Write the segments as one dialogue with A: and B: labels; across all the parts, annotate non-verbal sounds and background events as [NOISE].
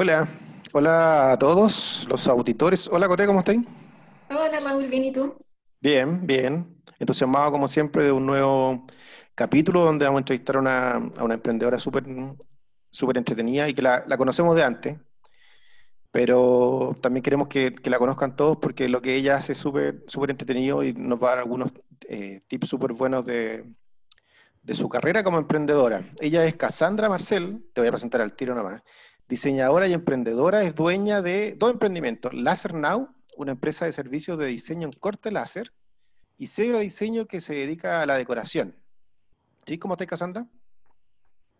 A: Hola, hola a todos los auditores. Hola Coté, ¿cómo estáis?
B: Hola Raúl, ¿bien y tú?
A: Bien, bien. Entusiasmado como siempre de un nuevo capítulo donde vamos a entrevistar a una, a una emprendedora súper súper entretenida y que la, la conocemos de antes, pero también queremos que, que la conozcan todos porque lo que ella hace es súper súper entretenido y nos va a dar algunos eh, tips súper buenos de, de su carrera como emprendedora. Ella es Cassandra Marcel, te voy a presentar al tiro nomás. Diseñadora y emprendedora, es dueña de dos emprendimientos, Laser Now, una empresa de servicios de diseño en corte láser, y Zebra Diseño que se dedica a la decoración. ¿Sí? ¿Cómo estás, Cassandra?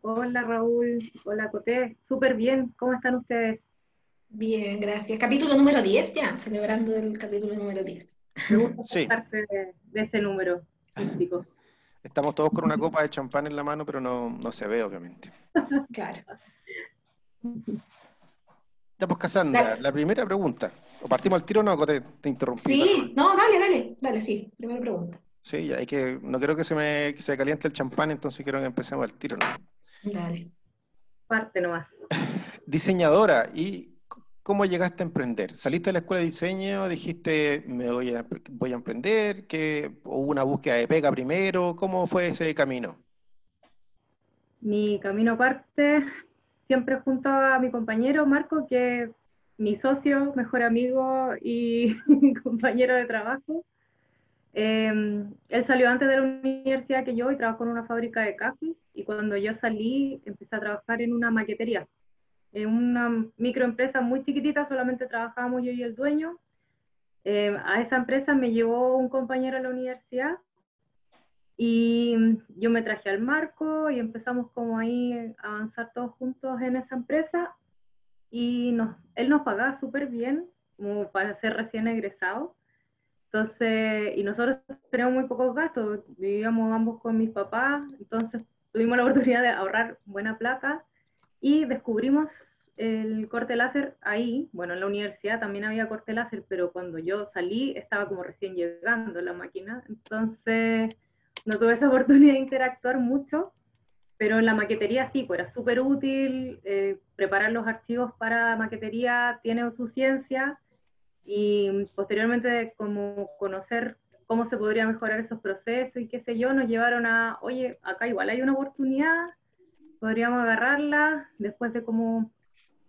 C: Hola Raúl, hola Coté, súper bien, ¿cómo están ustedes?
B: Bien, gracias. Capítulo número 10 ya, celebrando el capítulo número 10.
C: Me gusta
A: Sí.
C: ser parte de, de ese número místico.
A: Estamos todos con una copa de champán en la mano, pero no, no se ve, obviamente.
B: Claro.
A: Ya, pues, Cassandra,
B: Dale.
A: la primera pregunta. ¿O partimos al tiro o no? Te, te interrumpí.
B: Sí, no, dale, dale, dale, sí. Primera pregunta.
A: Sí, ya, hay que, no quiero que se me que se caliente el champán, entonces quiero que empecemos al tiro. ¿no?
B: Dale.
C: Parte nomás. [LAUGHS]
A: Diseñadora, ¿y cómo llegaste a emprender? ¿Saliste de la escuela de diseño? ¿Dijiste me voy a, voy a emprender? ¿Que hubo una búsqueda de pega primero? ¿Cómo fue ese camino?
C: Mi camino parte siempre junto a mi compañero Marco, que es mi socio, mejor amigo y [LAUGHS] compañero de trabajo. Eh, él salió antes de la universidad que yo y trabajó en una fábrica de cafés y cuando yo salí empecé a trabajar en una maquetería, en una microempresa muy chiquitita, solamente trabajábamos yo y el dueño. Eh, a esa empresa me llevó un compañero a la universidad y yo me traje al Marco y empezamos como ahí a avanzar todos juntos en esa empresa y nos, él nos pagaba súper bien, como para ser recién egresado. Entonces, y nosotros teníamos muy pocos gastos, vivíamos ambos con mis papás, entonces tuvimos la [LAUGHS] oportunidad de ahorrar buena plata y descubrimos el corte láser ahí. Bueno, en la universidad también había corte láser, pero cuando yo salí estaba como recién llegando la máquina, entonces no tuve esa [LAUGHS] oportunidad de interactuar mucho, pero en la maquetería sí, pues era súper útil, eh, preparar los archivos para maquetería tiene su ciencia y posteriormente como conocer cómo se podría mejorar esos procesos y qué sé yo, nos llevaron a, oye, acá igual hay una oportunidad, podríamos agarrarla después de como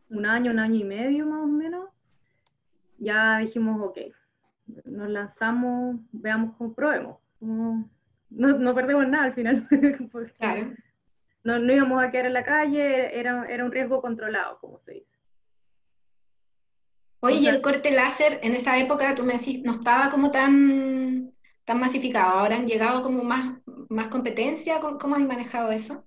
C: un año, un año y medio más o menos, ya dijimos, ok, nos lanzamos, veamos cómo probemos. Como- no, no perdemos nada al final. [LAUGHS]
B: Claro.
C: no, no íbamos a quedar en la calle, era, era un riesgo controlado, como se dice.
B: Oye, y
C: O sea-
B: el corte láser en esa época, tú me decís, no estaba como tan, tan masificado. Ahora han llegado como más, más competencia. ¿Cómo, cómo has manejado eso?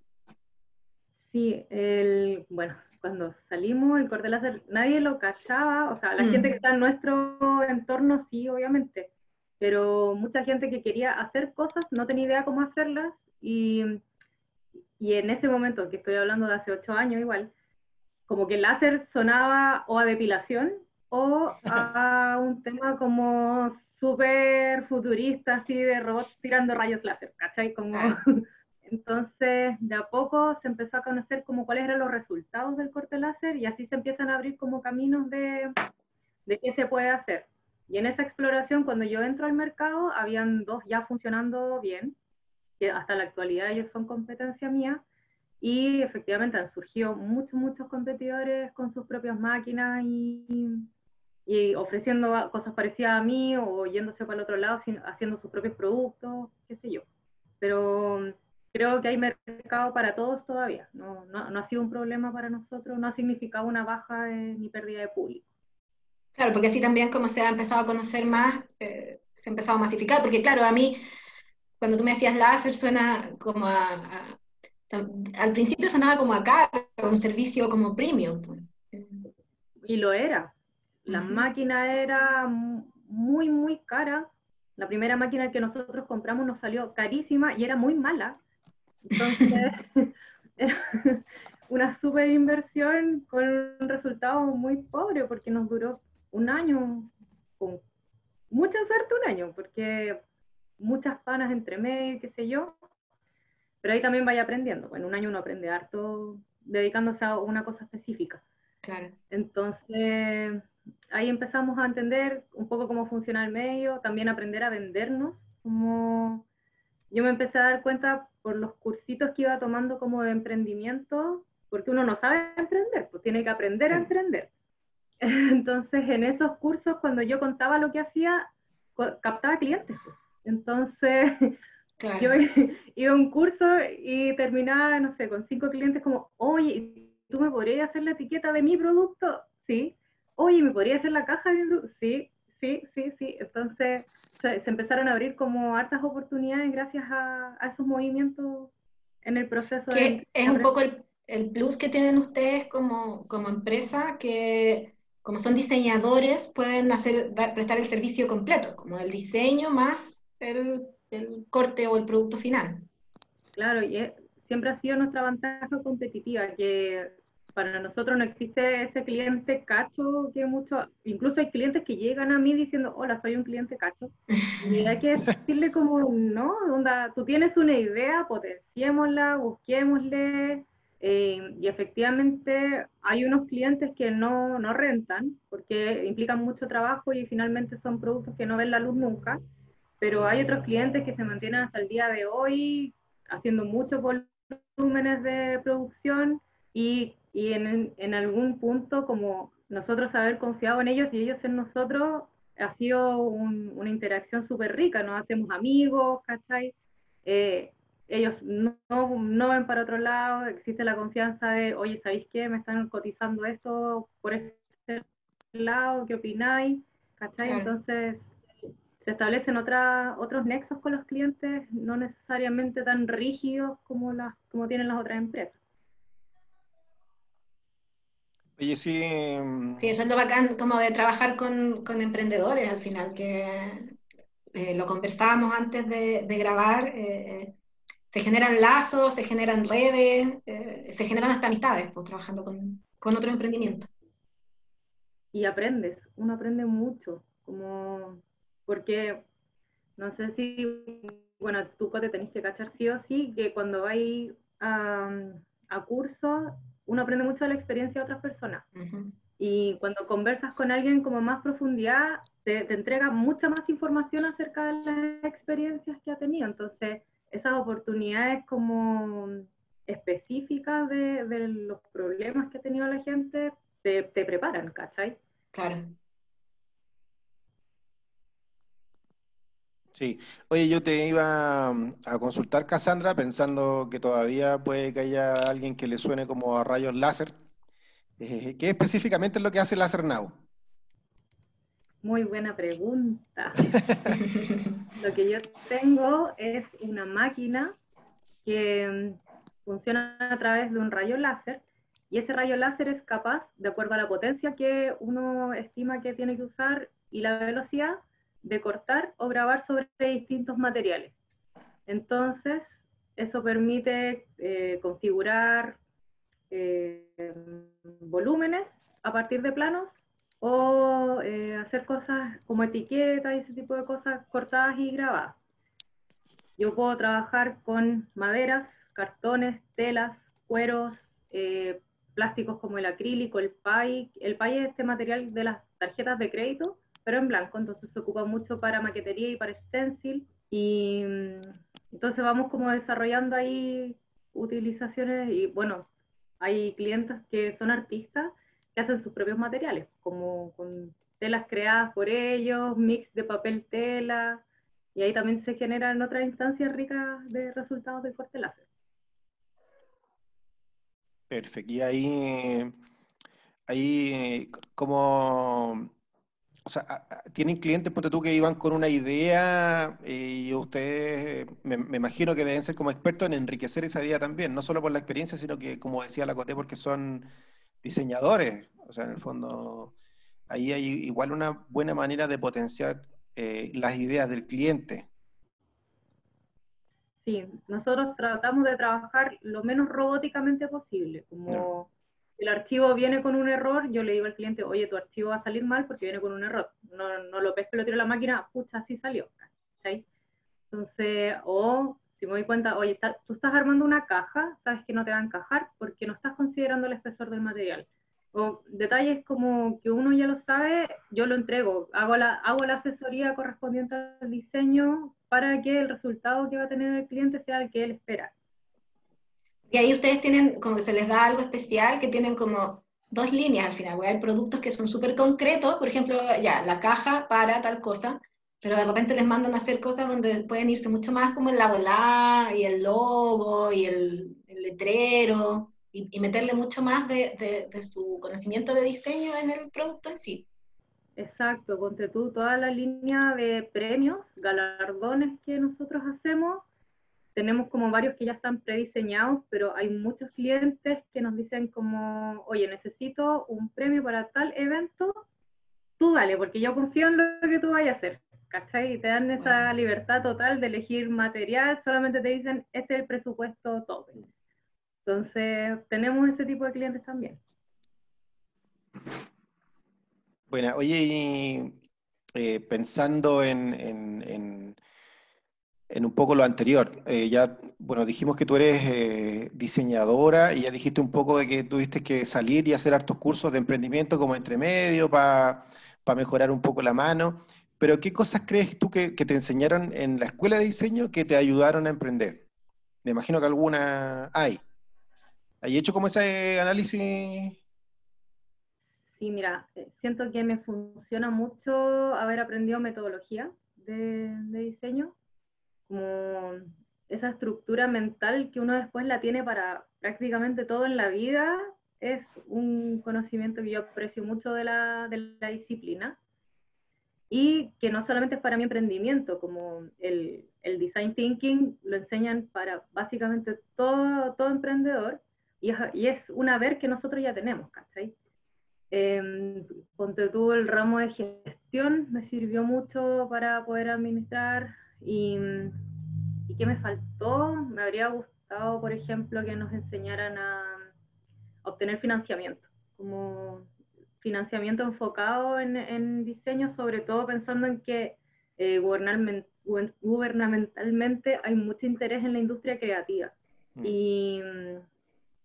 C: Sí, el, bueno, cuando salimos, el corte láser, nadie lo cachaba, o sea, la
B: Mm.
C: gente que está en nuestro entorno sí, obviamente, pero mucha gente que quería hacer cosas no tenía idea cómo hacerlas y, y en ese momento, que estoy hablando de hace ocho años igual, como que el láser sonaba o a depilación o a [LAUGHS] un tema como súper futurista, así de robots tirando rayos láser, ¿cachai? Como...
B: Ah. [LAUGHS]
C: Entonces, de a poco se empezó a conocer como cuáles eran los resultados del corte láser y así se empiezan a abrir como caminos de, de qué se puede hacer. Y en esa exploración, cuando yo entro al mercado, habían dos ya funcionando bien, que hasta la actualidad ellos son competencia mía, y efectivamente han surgido muchos, muchos competidores con sus propias máquinas y, ofreciendo cosas parecidas a mí o yéndose para el otro lado, haciendo sus propios productos, qué sé yo. Pero creo que hay mercado para todos todavía. No, ha sido un problema para nosotros, no ha significado una baja ni pérdida de público.
B: Claro, porque así también como se ha empezado a conocer más, eh, se ha empezado a masificar, porque claro, a mí, cuando tú me decías láser, suena como a, al principio sonaba como a caro, un servicio como premium. pues.
C: Y lo era. La máquina era mu- muy, muy cara. La primera máquina que nosotros compramos nos salió carísima y era muy mala. Entonces, [LAUGHS] era una super inversión con un resultado muy pobre porque nos duró un año, con mucha suerte un año, porque muchas panas entre medio, qué sé yo. Pero ahí también vaya aprendiendo. En un año uno aprende harto dedicándose a una cosa específica.
B: Claro.
C: Entonces, ahí empezamos a entender un poco cómo funciona el medio, también aprender a vendernos, como yo me empecé a dar cuenta por los cursitos que iba tomando como de emprendimiento, porque uno no sabe emprender, pues tiene que aprender a emprender. Entonces, en esos cursos, cuando yo contaba lo que hacía, captaba clientes. Entonces, [LAUGHS] yo [LAUGHS] iba a un curso y terminaba, no sé, con cinco clientes como, oye, ¿tú me podrías hacer la etiqueta de mi producto? Sí. Oye, ¿me podrías hacer la caja de mi producto? Sí, sí, sí, sí. Entonces, se, empezaron a abrir como hartas oportunidades gracias a, esos movimientos en el proceso.
B: Que es un poco el, el, plus que tienen ustedes como, como empresa, que como son diseñadores, pueden hacer, prestar el servicio completo, como el diseño más el, el corte o el producto final.
C: Claro, y siempre ha sido nuestra ventaja competitiva, que para nosotros no existe ese cliente cacho que mucho, incluso hay clientes que llegan a mí diciendo, hola, soy un cliente cacho. [LAUGHS] Y hay que decirle como, no, onda, tú tienes una idea, potenciémosla, busquémosle. Eh, y efectivamente hay unos clientes que no, no rentan porque implican mucho trabajo y finalmente son productos que no ven la luz nunca. Pero hay otros clientes que se mantienen hasta el día de hoy haciendo muchos volúmenes de producción y y en, en algún punto como nosotros haber confiado en ellos y ellos en nosotros ha sido una interacción súper rica, nos hacemos amigos, ¿cachai? Eh, ellos no, no, ven para otro lado, existe la confianza de, oye, ¿sabéis qué? Me están cotizando esto por este lado, ¿qué opináis? ¿Cachai? Entonces se establecen otra, otros nexos con los clientes, no necesariamente tan rígidos como, las, como tienen las otras empresas.
A: Oye, sí.
B: Mm, sí, eso es lo bacán como de trabajar con, emprendedores al final, que eh, lo conversábamos antes de, grabar. Eh, se generan lazos, se generan redes, eh, se generan hasta amistades pues, trabajando con, con otro emprendimiento.
C: Y aprendes, uno aprende mucho, como porque no sé si, bueno, tú te tenés que cachar sí o sí, que cuando vais a, a cursos uno aprende mucho de la experiencia de otras personas. Y cuando conversas con alguien como más profundidad, te, entrega mucha más información acerca de las experiencias que ha tenido. Entonces, esas oportunidades como específicas de, los problemas que ha tenido la gente, te, te preparan, ¿cachai?
B: Claro.
A: Sí, oye, yo te iba mm, a consultar, Cassandra, pensando que todavía puede que haya alguien que le suene como a rayos láser. [LAUGHS] Eh, ¿Qué específicamente es lo que hace Láser Now?
C: Muy buena pregunta. [LAUGHS] lo que yo tengo es una máquina que mm, funciona a través de un rayo láser y ese rayo láser es capaz, de acuerdo a la potencia que uno estima que tiene que usar y la velocidad, de cortar o grabar sobre distintos materiales. Entonces, eso permite eh, configurar eh, volúmenes a partir de planos o eh, hacer cosas como etiquetas y ese tipo de cosas cortadas y grabadas. Yo puedo trabajar con maderas, cartones, telas, cueros, plásticos como el acrílico, el PAI. El PAI es este material de las tarjetas de crédito pero en blanco, entonces se ocupa mucho para maquetería y para stencil, y mm, entonces vamos como desarrollando ahí utilizaciones, y bueno, hay clientes que son artistas que hacen sus propios materiales, como con telas creadas por ellos, mix de papel tela, y ahí también se generan otras instancias ricas de resultados de corte láser.
A: Perfecto, y ahí, ahí como o sea, tienen clientes, ponte tú, que iban con una idea eh, y ustedes, me, imagino que deben ser como expertos en enriquecer esa idea también, no solo por la experiencia, sino que, como decía la Coté, porque son diseñadores. O sea, en el fondo, ahí hay igual una buena manera de potenciar eh, las ideas del cliente.
C: Sí, nosotros tratamos de trabajar lo menos robóticamente posible, como el archivo viene con un error, yo le digo al cliente, oye, tu archivo va a salir mal porque viene con un error. No, no lo pesco, lo tiro a la máquina, pucha, así salió. Entonces, o si me doy cuenta, oye, tú estás armando una caja, sabes que no te va a encajar porque no estás considerando el espesor del material. o detalles como que uno ya lo sabe, yo lo entrego, hago la, hago la asesoría correspondiente al diseño para que el resultado que va a tener el cliente sea el que él espera.
B: Y ahí ustedes tienen, como que se les da algo especial, que tienen como dos líneas al final, hay productos que son súper concretos, por ejemplo, ya, la caja para tal cosa, pero de repente les mandan a hacer cosas donde pueden irse mucho más como en la y el logo y el, el letrero y, meterle mucho más de, de, su conocimiento de diseño en el producto en sí.
C: Exacto, ponte tú toda la línea de premios, galardones que nosotros hacemos. Tenemos como varios que ya están prediseñados, pero hay muchos clientes que nos dicen como, oye, necesito un premio para tal evento, tú dale, porque yo confío en lo que tú vayas a hacer. ¿Cachai? Y te dan esa libertad total de elegir material, solamente te dicen, este es el presupuesto tope. Entonces, tenemos ese tipo de clientes también.
A: Bueno, oye, eh, pensando en, en, en, un poco lo anterior, eh, ya, bueno, dijimos que tú eres eh, diseñadora y ya dijiste un poco de que tuviste que salir y hacer hartos cursos de emprendimiento como entre medio para mejorar un poco la mano, pero ¿qué cosas crees tú que, te enseñaron en la escuela de diseño que te ayudaron a emprender? Me imagino que alguna hay. ¿Hay hecho como ese análisis?
C: Sí, mira, eh, siento que me funciona mucho haber aprendido metodología de, diseño, como esa estructura mental que uno después la tiene para prácticamente todo en la vida, es un conocimiento que yo aprecio mucho de la disciplina y que no solamente es para mi emprendimiento, como el, el design thinking lo enseñan para básicamente todo, todo emprendedor, y es, una ver que nosotros ya tenemos, ¿cachai? Eh, ponte tú el ramo de gestión, me sirvió mucho para poder administrar y, y ¿qué me faltó? Me habría gustado, por ejemplo, que nos enseñaran a, obtener financiamiento, como financiamiento enfocado en, en, diseño, sobre todo pensando en que eh, gubernamentalmente hay mucho interés en la industria creativa. Mm. Y,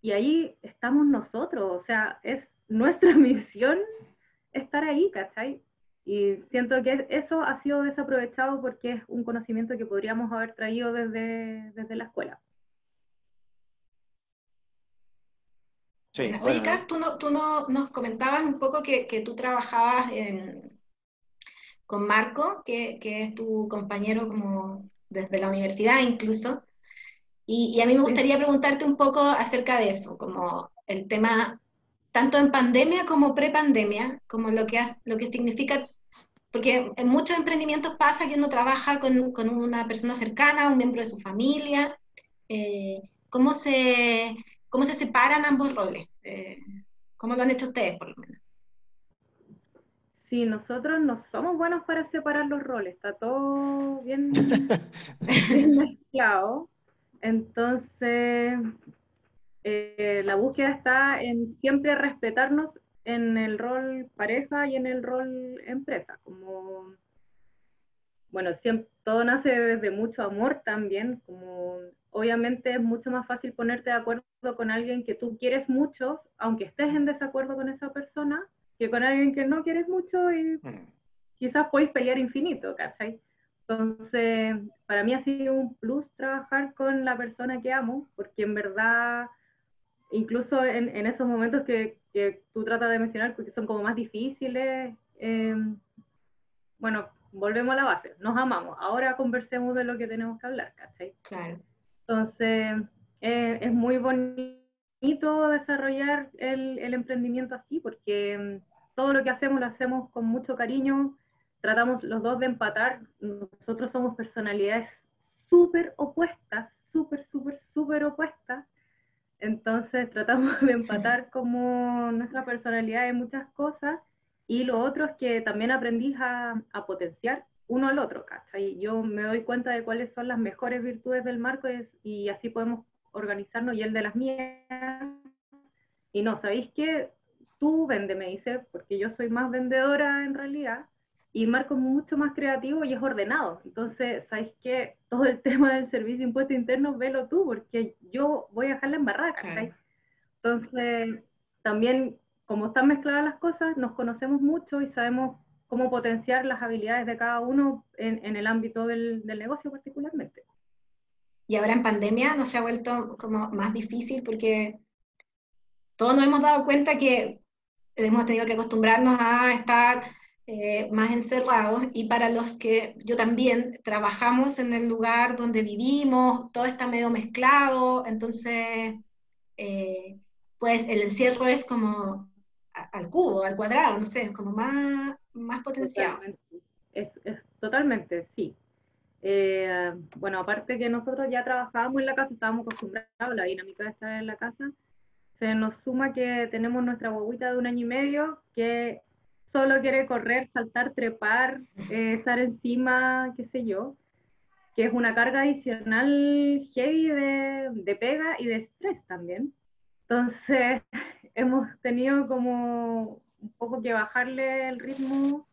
C: y ahí estamos nosotros, o sea, es nuestra [LAUGHS] misión estar ahí, ¿cachai? Y siento que eso ha sido desaprovechado porque es un conocimiento que podríamos haber traído desde, desde la escuela.
B: Sí, Oye, tú, no, tú no, nos comentabas un poco que, que tú trabajabas con Marco, que, que, es tu compañero como desde la universidad incluso, y, a mí me gustaría preguntarte un poco acerca de eso, como el tema, tanto en pandemia como pre-pandemia, como lo que, lo que significa, porque en muchos emprendimientos pasa que uno trabaja con, con una persona cercana, un miembro de su familia. Eh, ¿cómo, se, ¿Cómo se separan ambos roles? Eh, ¿Cómo lo han hecho ustedes, por lo menos?
C: Sí, nosotros no somos buenos para separar los roles, está todo bien, [LAUGHS] bien mezclado. Entonces, eh, la búsqueda está en siempre respetarnos en el rol pareja y en el rol empresa. Como, bueno, siempre, todo nace desde mucho amor también, como obviamente es mucho más fácil ponerte de acuerdo con alguien que tú quieres mucho, aunque estés en desacuerdo con esa persona, que con alguien que no quieres mucho y mm. quizás podéis pelear infinito, ¿cachai? Entonces, para mí ha sido un plus trabajar con la persona que amo, porque en verdad, incluso en, esos momentos que, tú tratas de mencionar, porque son como más difíciles, em, bueno, volvemos a la base, nos amamos, ahora conversemos de lo que tenemos que hablar, ¿cachai?
B: Claro.
C: Entonces, eh, es muy bonito desarrollar el, el emprendimiento así, porque em, todo lo que hacemos lo hacemos con mucho cariño, tratamos los dos de empatar. Nosotros somos personalidades súper opuestas, súper, súper, súper opuestas. Entonces tratamos [LAUGHS] de empatar como nuestra personalidad en muchas cosas. Y lo otro es que también aprendí a, a potenciar uno al otro, ¿cachai? Yo me doy cuenta de cuáles son las mejores virtudes del marco y, así podemos organizarnos y el de las mías. Y no, ¿sabéis qué? Tú vende, me dice, porque yo soy más vendedora en realidad y Marco es mucho más creativo y es ordenado. Entonces, ¿sabes qué? Todo el [LAUGHS] tema del servicio de impuesto interno, velo tú, porque yo voy a dejar la embarrada, Entonces, también como están mezcladas las cosas, nos conocemos mucho y sabemos cómo potenciar las habilidades de cada uno en, el ámbito del, negocio particularmente.
B: Y ahora en pandemia no se ha vuelto como más difícil porque todos nos hemos dado cuenta que hemos tenido que acostumbrarnos a estar eh, más encerrados y para los que yo también trabajamos en el lugar donde vivimos, todo está medio mezclado, entonces eh, pues el encierro es como al cubo, al cuadrado, no sé, como más, más potenciado.
C: Es, totalmente, sí. Eh, bueno, aparte que nosotros ya trabajábamos en la casa, estábamos acostumbrados a la dinámica de estar en la casa, se nos suma que tenemos nuestra guaguita de un año y medio que solo quiere correr, saltar, trepar, eh, estar encima, qué sé yo, que es una carga adicional heavy de, de pega y de estrés también. Entonces, [LAUGHS] hemos tenido como un poco que bajarle el ritmo.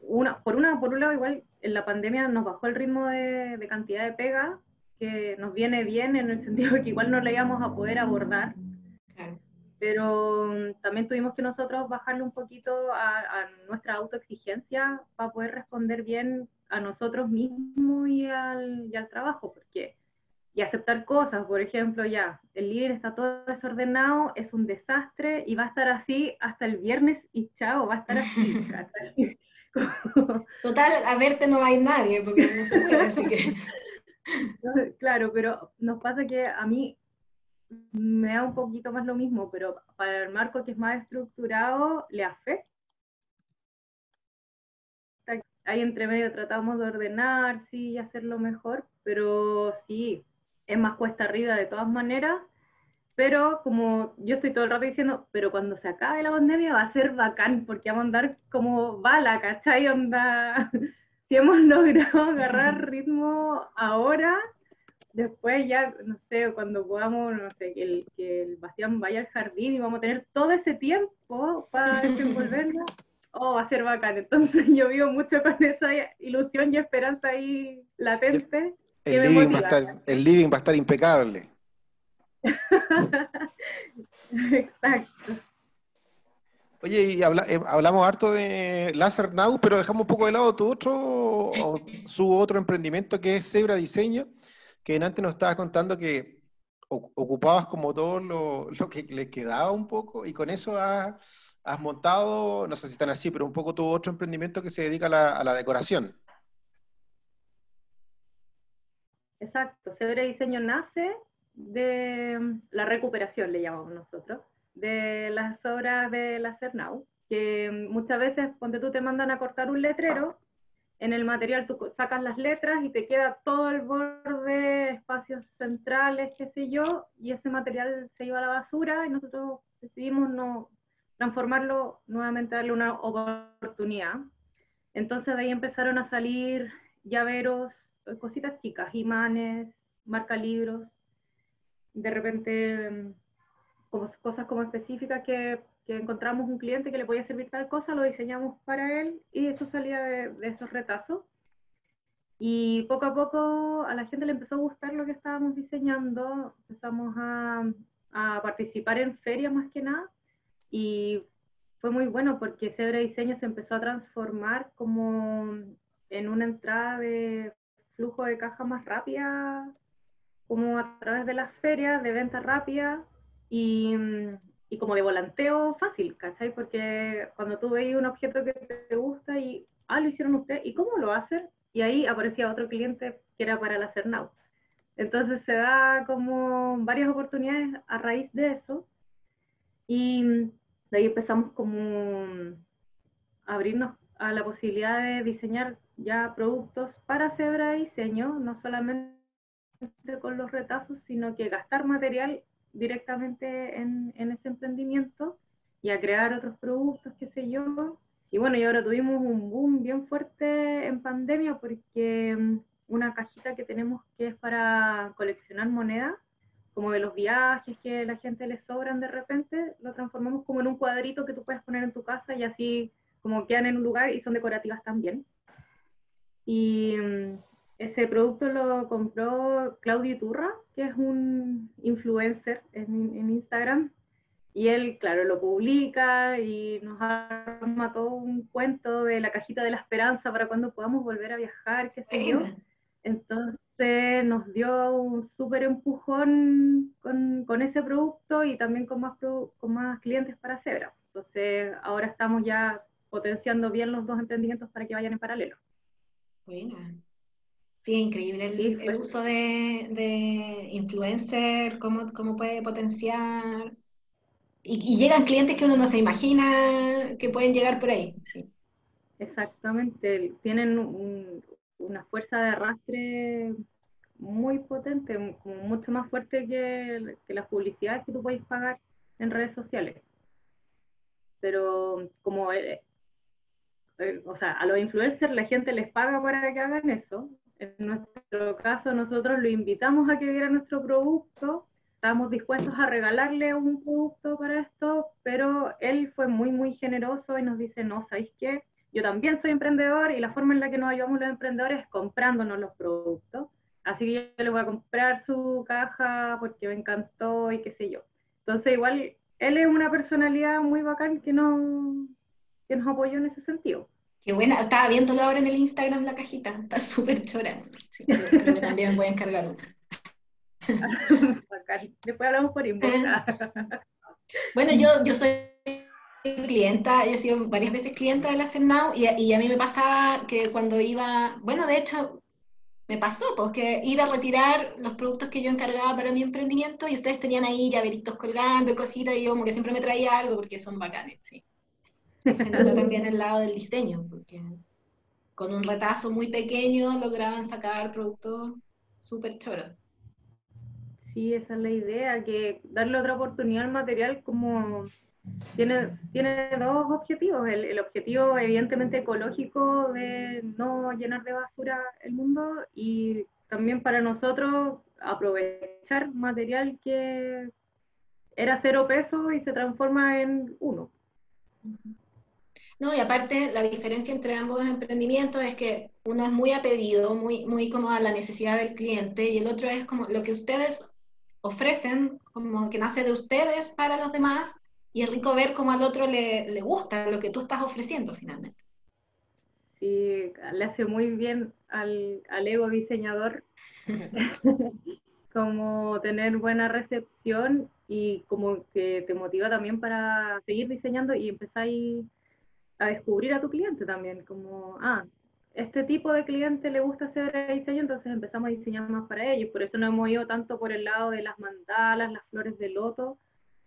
C: Una, por, una, por un lado, igual en la pandemia nos bajó el ritmo de, de cantidad de pega, que nos viene bien en el sentido de que igual no le íbamos a poder abordar pero mm, también tuvimos que nosotros bajarle un poquito a, nuestra autoexigencia para poder responder bien a nosotros mismos y al, y al trabajo, porque y aceptar cosas, por ejemplo, ya, el líder está todo desordenado, es un desastre y va a estar así hasta el viernes y chao, va a estar así. [LAUGHS] [LAUGHS]
B: Total, a verte no va a ir nadie, porque no se puede, así que...
C: Claro, pero nos pasa que a mí me da un poquito más lo mismo, pero para el marco que es más estructurado, le afecta. Ahí entre medio tratamos de ordenar, sí, y hacerlo mejor, pero sí, es más cuesta arriba de todas maneras. Pero como yo estoy todo el rato diciendo, pero cuando se acabe la pandemia va a ser bacán, porque vamos a andar como bala, ¿cachai? Onda, [LAUGHS] si hemos logrado agarrar [LAUGHS] ritmo ahora, después ya, no sé, cuando podamos, no sé, que el, que el Bastián vaya al jardín y vamos a tener todo ese tiempo para desenvolvernos, [LAUGHS] oh, va a ser bacán. Entonces yo vivo mucho con esa ilusión y esperanza ahí latente.
A: El, living, va a estar, el living va a estar impecable. [LAUGHS]
C: Exacto.
A: Oye, y eh, hablamos harto de Laser Now, pero dejamos un poco de lado tu otro, o su otro emprendimiento que es Zebra Diseño que antes nos estabas contando que ocupabas como todo lo, que le quedaba un poco y con eso has, montado, no sé si están así, pero un poco tu otro emprendimiento que se dedica a la, decoración.
C: Exacto, Sebre Diseño nace de la recuperación, le llamamos nosotros, de las obras de la CERNAU, que muchas veces cuando tú te mandan a cortar un letrero, en el material tú sacas las letras y te queda todo el borde, espacios centrales, qué sé yo, y ese material se iba a la basura y nosotros decidimos no transformarlo, nuevamente darle una oportunidad. Entonces de ahí empezaron a salir llaveros, cositas chicas, imanes, marca libros, de repente mm, como, cosas como específicas que que encontramos un cliente que le podía servir tal cosa, lo diseñamos para él y eso salía de, esos retazos. Y poco a poco a la gente le empezó a gustar lo que estábamos diseñando, empezamos a, a participar en ferias más que nada y fue muy bueno porque Cebre Diseño se empezó a transformar como en una entrada de flujo de caja más rápida, como a través de las ferias de venta rápida y y como de volanteo fácil, ¿cachai? Porque cuando tú veis un objeto que te gusta y, ah, lo hicieron ustedes, ¿y cómo lo hacen? Y ahí aparecía otro cliente que era para el Cernau. Entonces se da como varias oportunidades a raíz de eso. Y de ahí empezamos como a abrirnos a la posibilidad de diseñar ya productos para Zebra Diseño, no solamente con los retazos, sino que gastar material directamente en, ese emprendimiento y a crear otros productos, qué sé yo. Y bueno, y ahora tuvimos un boom bien fuerte en pandemia porque mm, una cajita que tenemos que es para coleccionar monedas, como de los viajes que la gente le sobran de repente, lo transformamos como en un cuadrito que tú puedes poner en tu casa y así como quedan en un lugar y son decorativas también. Y mm, ese producto lo compró Claudio Turra, que es un influencer en, Instagram, y él, claro, lo publica y nos arma todo un cuento de la cajita de la esperanza para cuando podamos volver a viajar, qué sé yo. Entonces nos dio un súper empujón con, con, ese producto y también con más, con más clientes para Zebra. Entonces ahora estamos ya potenciando bien los dos emprendimientos para que vayan en paralelo.
B: Buena. Sí, increíble el, uso de, de, influencer, cómo, cómo puede potenciar. Y, llegan clientes que uno no se imagina que pueden llegar por ahí.
C: Exactamente, tienen una fuerza de arrastre muy potente, mucho más fuerte que, que las publicidades que tú puedes pagar en redes sociales. Pero como eh, o sea, a los influencers la gente les paga para que hagan eso. En nuestro caso, nosotros lo invitamos a que viera nuestro producto, estábamos dispuestos a regalarle un producto para esto, pero él fue muy, muy generoso y nos dice, no, ¿sabéis qué? Yo también soy emprendedor y la forma en la que nos ayudamos los emprendedores es comprándonos los productos. Así que yo le voy a comprar su caja porque me encantó y qué sé yo. Entonces, igual, él es una personalidad muy bacán que no, que nos apoyó en ese sentido.
B: Qué buena, estaba viéndolo ahora en el Instagram la cajita, está súper chora. [LAUGHS] creo que también voy a encargar una.
C: Después hablamos por inbox.
B: bueno, yo, yo soy clienta, yo he sido varias veces clienta de la CERNAU y, y, a mí me pasaba que cuando iba, bueno, de hecho, me pasó, porque ir a retirar los productos que yo encargaba para mi emprendimiento y ustedes tenían ahí llaveritos colgando y cositas y yo como que siempre me traía algo porque son bacanes, sí se nota también el lado del diseño, porque con un retazo muy pequeño lograban sacar productos súper choros.
C: Sí, esa es la idea, que darle otra oportunidad al material como tiene, tiene dos objetivos. El, el, objetivo evidentemente ecológico de no llenar de basura el mundo y también para nosotros aprovechar material que era cero peso y se transforma en uno.
B: No, y aparte la diferencia entre ambos emprendimientos es que uno es muy a pedido, muy, muy como a la necesidad del cliente, y el otro es como lo que ustedes ofrecen, como que nace de ustedes para los demás, y es rico ver cómo al otro le, le gusta lo que tú estás ofreciendo finalmente.
C: Sí, le hace muy bien al, al ego diseñador [LAUGHS] como tener buena recepción y como que te motiva también para seguir diseñando y empezar a descubrir a tu cliente también, como, ah, este tipo de cliente le gusta hacer diseño, entonces empezamos a diseñar más para ellos. Por eso no hemos ido tanto por el lado de las mandalas, las flores de loto,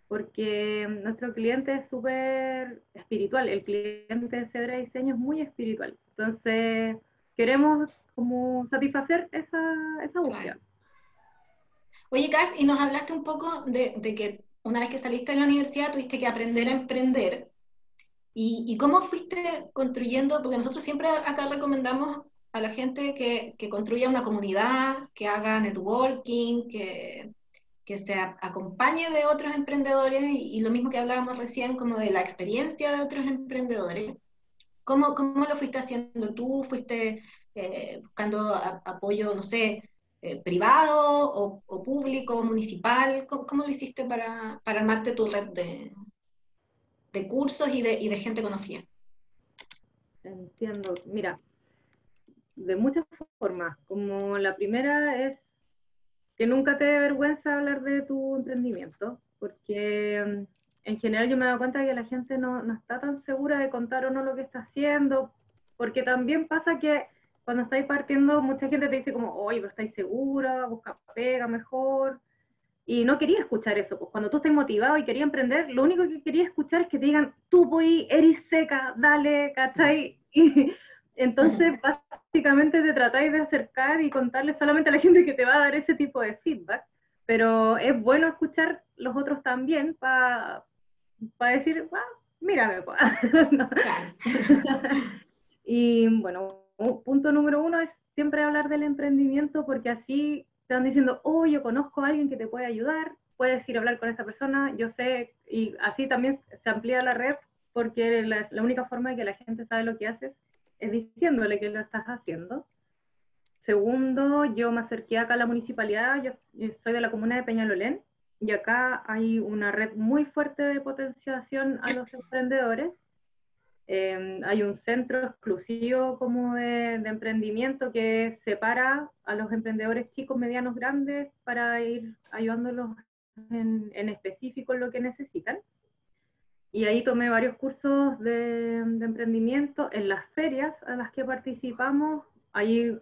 C: porque nuestro cliente es súper espiritual. El cliente de Cedra Diseño es muy espiritual. Entonces, queremos como satisfacer esa, esa búsqueda.
B: Oye, Cas, y nos hablaste un poco de, de que una vez que saliste de la universidad tuviste que aprender a emprender ¿Y, cómo fuiste construyendo? Porque nosotros siempre acá recomendamos a la gente que, que construya una comunidad, que haga networking, que, que se acompañe de otros emprendedores y, lo mismo que hablábamos recién, como de la experiencia de otros emprendedores. ¿Cómo, cómo lo fuiste haciendo tú? ¿Fuiste eh, buscando apoyo, no sé, eh, privado o, o, público, municipal? ¿Cómo, ¿Cómo, lo hiciste para, para armarte tu red de, de cursos y de, y de gente conocida.
C: Entiendo. Mira, de muchas formas. Como la primera es que nunca te dé vergüenza hablar de tu emprendimiento, porque mm, en general yo me he dado cuenta que la gente no, no, está tan segura de contar o no lo que está haciendo, porque también pasa que cuando estáis partiendo, mucha gente te dice como, oye, pero estáis segura, busca pega mejor, y no quería escuchar eso, pues cuando tú estás motivado y querías emprender, lo único que quería escuchar es que te digan, tú voy, eres seca, dale, ¿cachai? [LAUGHS] Y entonces básicamente te tratáis de acercar y contarle solamente a la gente que te va a dar ese tipo de feedback, pero es bueno escuchar los otros también para decir, wow, mírame, pues. [LAUGHS] [LAUGHS] y bueno, punto número uno es siempre hablar del emprendimiento porque así te van diciendo, oh, yo conozco a alguien que te puede ayudar, puedes ir a hablar con esa persona, yo sé, y así también se amplía la red, porque la, única forma de que la gente sabe lo que haces es diciéndole que lo estás haciendo. Segundo, yo me acerqué acá a la municipalidad, yo, soy de la comuna de Peñalolén, y acá hay una red muy fuerte de potenciación a los emprendedores. Em, hay un centro exclusivo como de, emprendimiento que separa a los emprendedores chicos, medianos, grandes para ir ayudándolos en, en específico en lo que necesitan. Y ahí tomé varios cursos de, emprendimiento. En las ferias a las que participamos, hay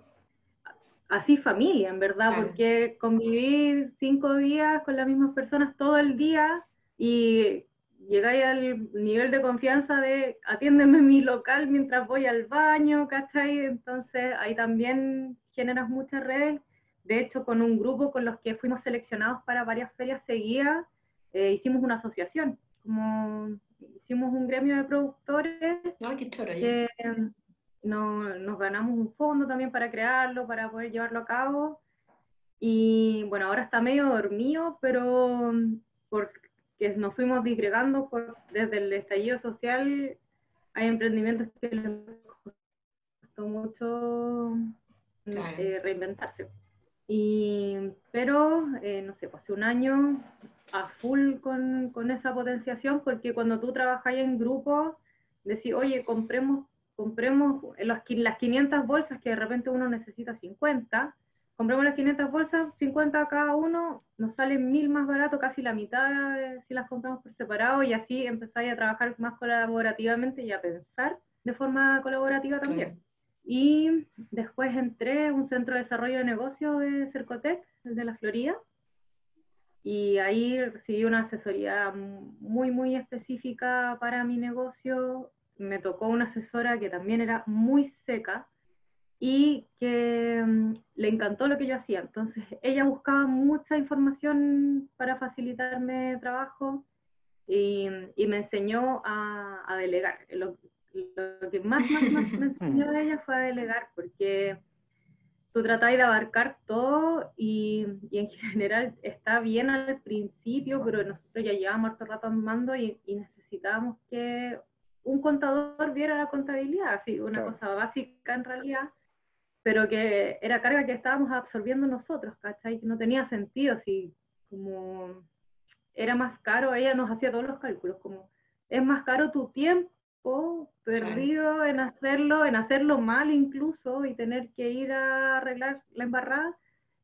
C: así familia, en verdad, porque convivir cinco días con las mismas personas todo el día y llegáis al nivel de confianza de atiéndeme en mi local mientras voy al baño, ¿cachai? Entonces ahí también generas muchas redes. De hecho, con un grupo con los que fuimos seleccionados para varias ferias seguidas, eh, hicimos una asociación como hicimos un gremio de productores.
B: qué
C: nos ganamos un fondo también para crearlo, para poder llevarlo a cabo. Y bueno, ahora está medio dormido, pero porque nos fuimos disgregando por, desde el estallido social, hay emprendimientos que les costó mucho eh, reinventarse. Y, pero, eh, no sé, pues hace un año a full con, con esa potenciación, porque cuando tú trabajas en grupo, decís, oye, compremos, compremos las, las 500 bolsas que de repente uno necesita 50, compremos las 500 bolsas, 50 cada uno, nos sale mil más barato, casi la mitad si las compramos por separado, y así empezáis a trabajar más colaborativamente y a pensar de forma colaborativa también. Y después entré a un centro de desarrollo de negocios de Cercotec, el de la Florida, y ahí recibí una asesoría muy, muy específica para mi negocio. Me tocó una asesora que también era muy seca y que mm, le encantó lo que yo hacía. Entonces, ella buscaba mucha información para facilitarme trabajo y, y me enseñó a, a delegar. Lo, lo, que más, más, más me [LAUGHS] enseñó de ella fue a delegar, porque tú tratáis de abarcar todo y, y, en general está bien al principio, pero nosotros ya llevamos harto rato mando y, y necesitábamos que un contador viera la contabilidad, así, una cosa básica en realidad, pero que era carga que estábamos absorbiendo nosotros, ¿cachai? Que no tenía sentido, así como era más caro, ella nos hacía todos los cálculos, como es más caro tu tiempo perdido en hacerlo, en hacerlo mal incluso y tener que ir a arreglar la embarrada,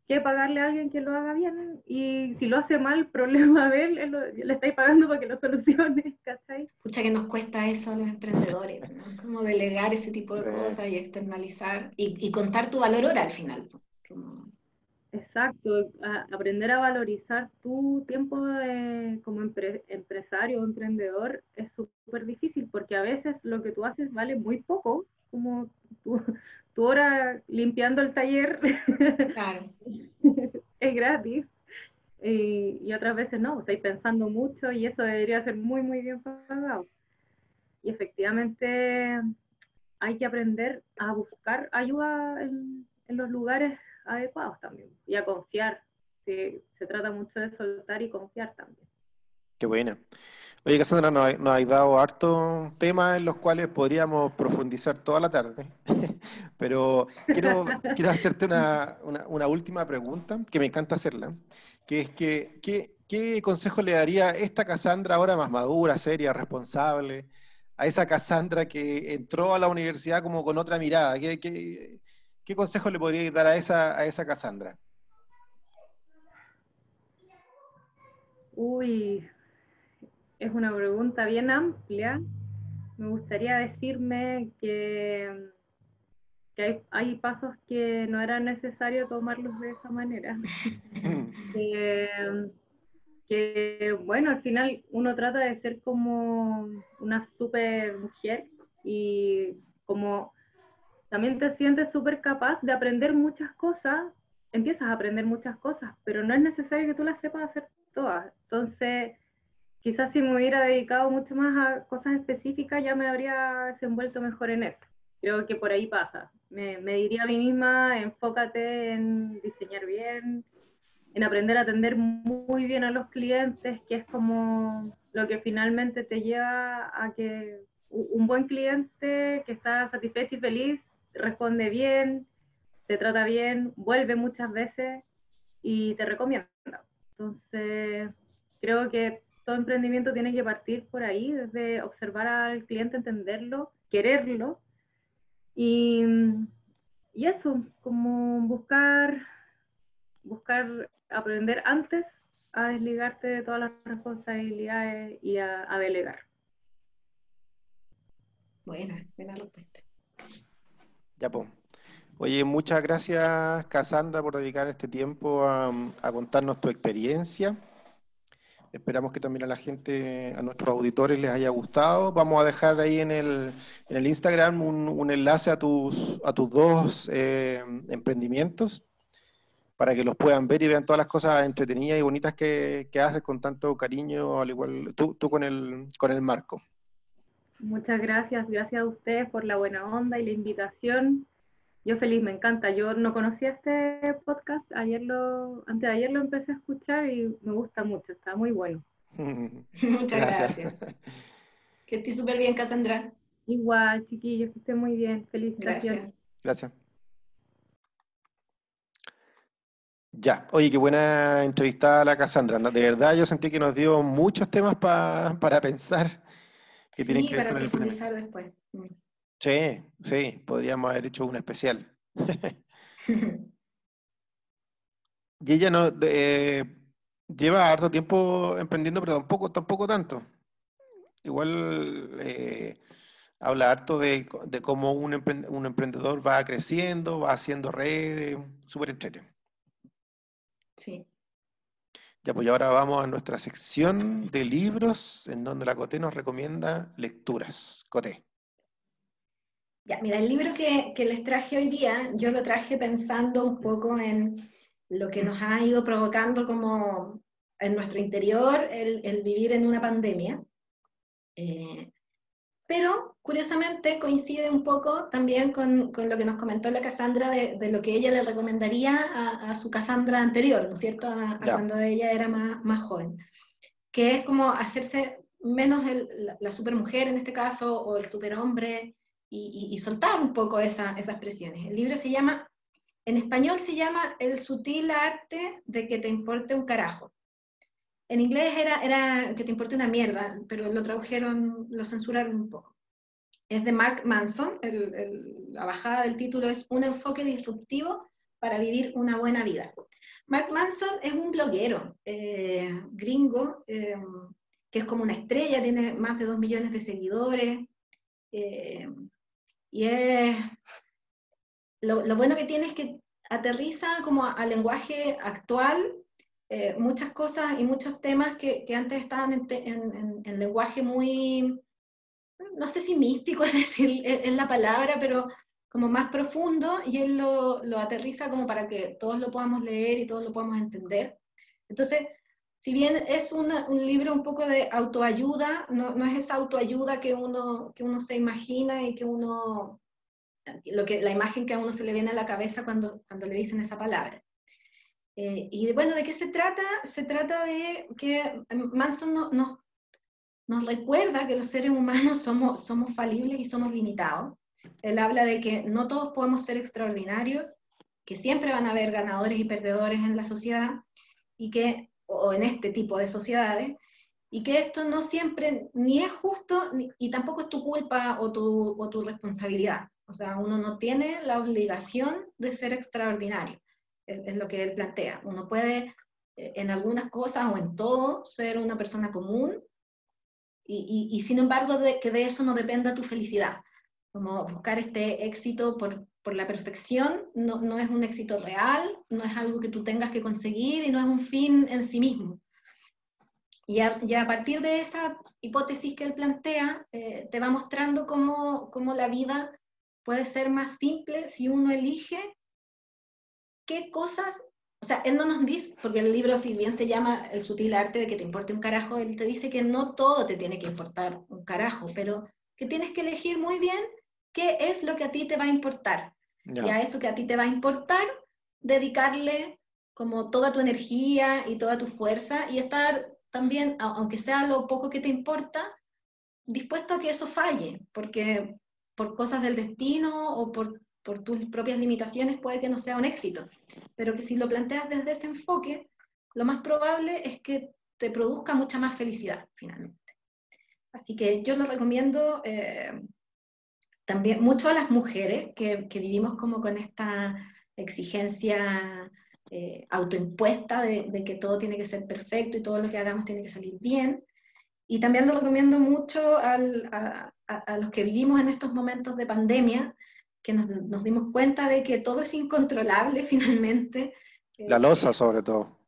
C: que pagarle a alguien que lo haga bien. Y si lo hace mal, [LAUGHS] problema de él, le estáis pagando para que lo solucione, [LAUGHS] ¿cachai?
B: Escucha que nos cuesta eso a los emprendedores, ¿no? Como delegar ese tipo de cosas y externalizar y, y, contar tu valor hora al final. Como...
C: Exacto, aprender a valorizar tu tiempo como empresario o emprendedor es súper difícil porque a veces lo que tú haces vale muy poco, como tu, hora limpiando el taller [LAUGHS] es gratis y, otras veces no, estáis pensando mucho y eso debería ser muy, muy bien pagado. Y efectivamente hay que aprender a buscar ayuda en, en los lugares adecuados también y a confiar. se trata mucho de soltar y confiar también.
A: Qué buena. Oye, Cassandra, nos, nos has dado hartos temas en los cuales podríamos profundizar toda la tarde, [LAUGHS] pero quiero, [LAUGHS] quiero hacerte una, una, una, última pregunta, que me encanta hacerla, que es que, ¿qué, ¿qué consejo le daría esta Cassandra ahora más madura, seria, responsable, a esa Cassandra que entró a la universidad como con otra mirada? ¿Qué, qué, ¿Qué consejo le podría dar a esa, a esa Cassandra?
C: Uy, es una pregunta bien amplia. Me gustaría decirme que, que hay, pasos que no era necesario tomarlos de esa manera. [LAUGHS] que, bueno, al final uno trata de ser como una super mujer y como también te sientes súper capaz de aprender muchas cosas, empiezas a aprender muchas cosas, pero no es necesario que tú las sepas hacer todas. Entonces, quizás si me hubiera dedicado mucho más a cosas específicas, ya me habría desenvuelto mejor en eso. Creo que por ahí pasa. Me, me diría a mí misma, enfócate en diseñar bien, en aprender a atender muy bien a los clientes, que es como lo que finalmente te lleva a que un buen cliente que está satisfecho y feliz responde bien, te trata bien, vuelve muchas veces y te recomienda. Entonces, creo que todo emprendimiento tiene que partir por ahí, desde observar al cliente, entenderlo, quererlo. Y, y eso, como buscar, buscar aprender antes a desligarte de todas las responsabilidades y a, a delegar.
B: Buena, buena respuesta.
A: Ya, pues. Oye, muchas gracias, Cassandra, por dedicar este tiempo a, a, contarnos tu experiencia. Esperamos que también a la gente, a nuestros auditores les haya gustado. Vamos a dejar ahí en el, en el Instagram un, enlace a tus, a tus dos eh, emprendimientos para que los puedan ver y vean todas las cosas entretenidas y bonitas que, que haces con tanto cariño, al igual tú, tú con, el, con el marco.
C: Muchas gracias, gracias a ustedes por la buena onda y la invitación. Yo feliz, me encanta. Yo no conocía este podcast, ayer lo, antes de ayer lo empecé a escuchar y me gusta mucho, está muy bueno. [LAUGHS]
B: Muchas gracias. gracias. Que estés súper bien, Cassandra.
C: Igual, chiquillos, que estén muy bien. Felicitaciones.
A: Gracias. gracias. Ya, oye, qué buena entrevista la Cassandra. De verdad, yo sentí que nos dio muchos temas pa, para pensar que
B: sí,
A: tienen que ver
B: para
A: con el
B: profundizar después.
A: Sí, sí, podríamos haber hecho un especial. [LAUGHS] [LAUGHS] y ella no eh, lleva harto tiempo emprendiendo, pero tampoco, tampoco tanto. Igual eh, habla harto de, de cómo un, empre un, emprendedor va creciendo, va haciendo redes, súper entretenido.
B: Sí.
A: Ya, pues ahora vamos a nuestra sección de libros, en donde la Coté nos recomienda lecturas. Coté.
B: Ya, mira, el libro que, que, les traje hoy día, yo lo traje pensando un poco en lo que nos ha ido provocando como en nuestro interior el, el vivir en una pandemia. Eh, pero curiosamente coincide un poco también con, con, lo que nos comentó la Cassandra de, de lo que ella le recomendaría a, a, su Cassandra anterior, ¿no es cierto? A, a cuando ella era más, más joven, que es como hacerse menos el, la, la supermujer en este caso o el superhombre y, soltar un poco esa, esas presiones. El libro se llama, en español se llama El sutil arte de que te importe un carajo. En inglés era, era que te importe una mierda, pero lo tradujeron, lo censuraron un poco. Es de Mark Manson, la bajada del título es Un enfoque disruptivo para vivir una buena vida. Mark Manson es un bloguero eh, gringo, eh, que es como una estrella, tiene más de dos millones de seguidores, eh, y es, lo, lo, bueno que tiene es que aterriza como al lenguaje actual eh, muchas cosas y muchos temas que, que antes estaban en, en, en, en, lenguaje muy, no sé si místico [LAUGHS] es decir, es, la palabra, pero como más profundo, y él lo, lo, aterriza como para que todos lo podamos leer y todos lo podamos entender. Entonces, si bien es un libro un poco de autoayuda, no, no, es esa autoayuda que uno, que uno se imagina y que uno, lo que, la imagen que a uno se le viene a la cabeza cuando, cuando le dicen esa palabra. Eh, y bueno, ¿de qué se trata? Se trata de que Manson no, no, nos recuerda que los seres humanos somos, somos falibles y somos limitados. Él habla de que no todos podemos ser extraordinarios, que siempre van a haber ganadores y perdedores en la sociedad y que o en este tipo de sociedades, y que esto no siempre ni es justo ni, y tampoco es tu culpa o tu, o tu responsabilidad. O sea, uno no tiene la obligación de ser extraordinario, es, es lo que él plantea. Uno puede eh, en algunas cosas o en todo ser una persona común y, y, y sin embargo de, que de eso no dependa tu felicidad. Como buscar este éxito por, por la perfección no, no, es un éxito real, no es algo que tú tengas que conseguir y no es un fin en sí mismo. Y a, a partir de esa hipótesis que él plantea, eh, te va mostrando cómo, cómo la vida puede ser más simple si uno elige qué cosas, o sea, él no nos dice, porque el libro si bien se llama El sutil arte de que te importe un carajo, él te dice que no todo te tiene que importar un carajo, pero que tienes que elegir muy bien qué es lo que a ti te va a importar. Yeah. Y a eso que a ti te va a importar, dedicarle como toda tu energía y toda tu fuerza y estar también, aunque sea lo poco que te importa, dispuesto a que eso falle, porque por cosas del destino o por, por tus propias limitaciones puede que no sea un éxito, pero que si lo planteas desde ese enfoque, lo más probable es que te produzca mucha más felicidad finalmente. Así que yo lo recomiendo eh, también mucho a las mujeres que, que, vivimos como con esta exigencia eh, autoimpuesta de, de, que todo tiene que ser perfecto y todo lo que hagamos tiene que salir bien. Y también lo recomiendo mucho al, a, a, los que vivimos en estos momentos de pandemia, que nos, nos dimos cuenta de que todo es incontrolable [LAUGHS] finalmente.
A: La losa sobre todo.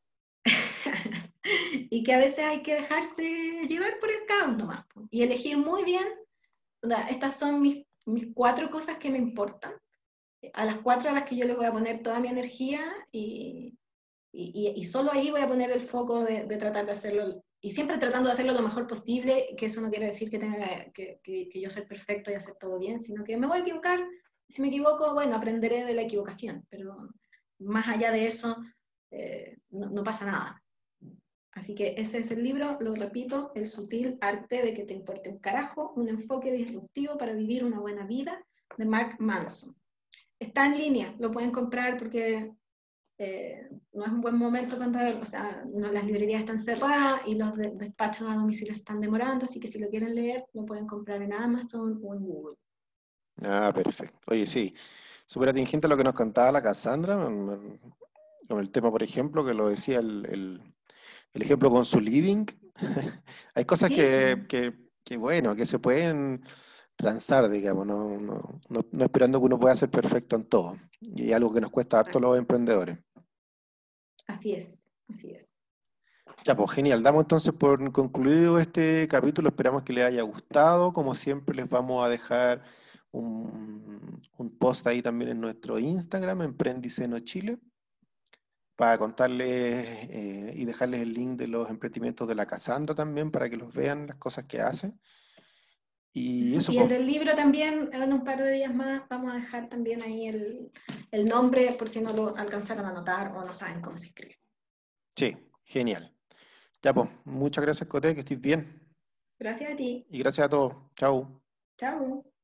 A: [LAUGHS]
B: y que a veces hay que dejarse llevar por el caos nomás, y elegir muy bien, estas son mis, mis cuatro cosas que me importan, a las cuatro a las que yo le voy a poner toda mi energía y, y, y solo ahí voy a poner el foco de, de, tratar de hacerlo, y siempre tratando de hacerlo lo mejor posible, que eso no quiere decir que, tenga, que, que, que yo sea perfecto y hacer todo bien, sino que me voy a equivocar, si me equivoco, bueno, aprenderé de la equivocación, pero más allá de eso, eh, no, no pasa nada. Así que ese es el libro, lo repito, El sutil arte de que te importe un carajo, un enfoque disruptivo para vivir una buena vida, de Mark Manson. Está en línea, lo pueden comprar porque eh, no es un buen momento cuando, o sea, las librerías están cerradas y los de, despachos a domicilio se están demorando, así que si lo quieren leer, lo pueden comprar en Amazon o en Google.
A: Ah, perfecto. Oye, sí, súper atingente lo que nos contaba la Cassandra, con el tema, por ejemplo, que lo decía el el ejemplo con su living, [LAUGHS] hay cosas sí. que, que, que, bueno, que se pueden transar, digamos, no, no, no, no, esperando que uno pueda ser perfecto en todo. Y algo que nos cuesta harto a los emprendedores.
B: Así es, así es.
A: Ya, pues genial. Damos entonces por concluido este capítulo. Esperamos que les haya gustado. Como siempre, les vamos a dejar un, un post ahí también en nuestro Instagram, Emprendiceno Chile para contarles eh, y dejarles el link de los emprendimientos de la Casandra también para que los vean, las cosas que hace.
B: Y, eso, y el del libro también, en un par de días más, vamos a dejar también ahí el, el nombre por si no lo alcanzaron a anotar o no saben cómo se escribe.
A: Sí, genial. Ya pues, muchas gracias Cote, que estés bien.
B: Gracias a ti.
A: Y gracias a todos. Chao.
B: Chao.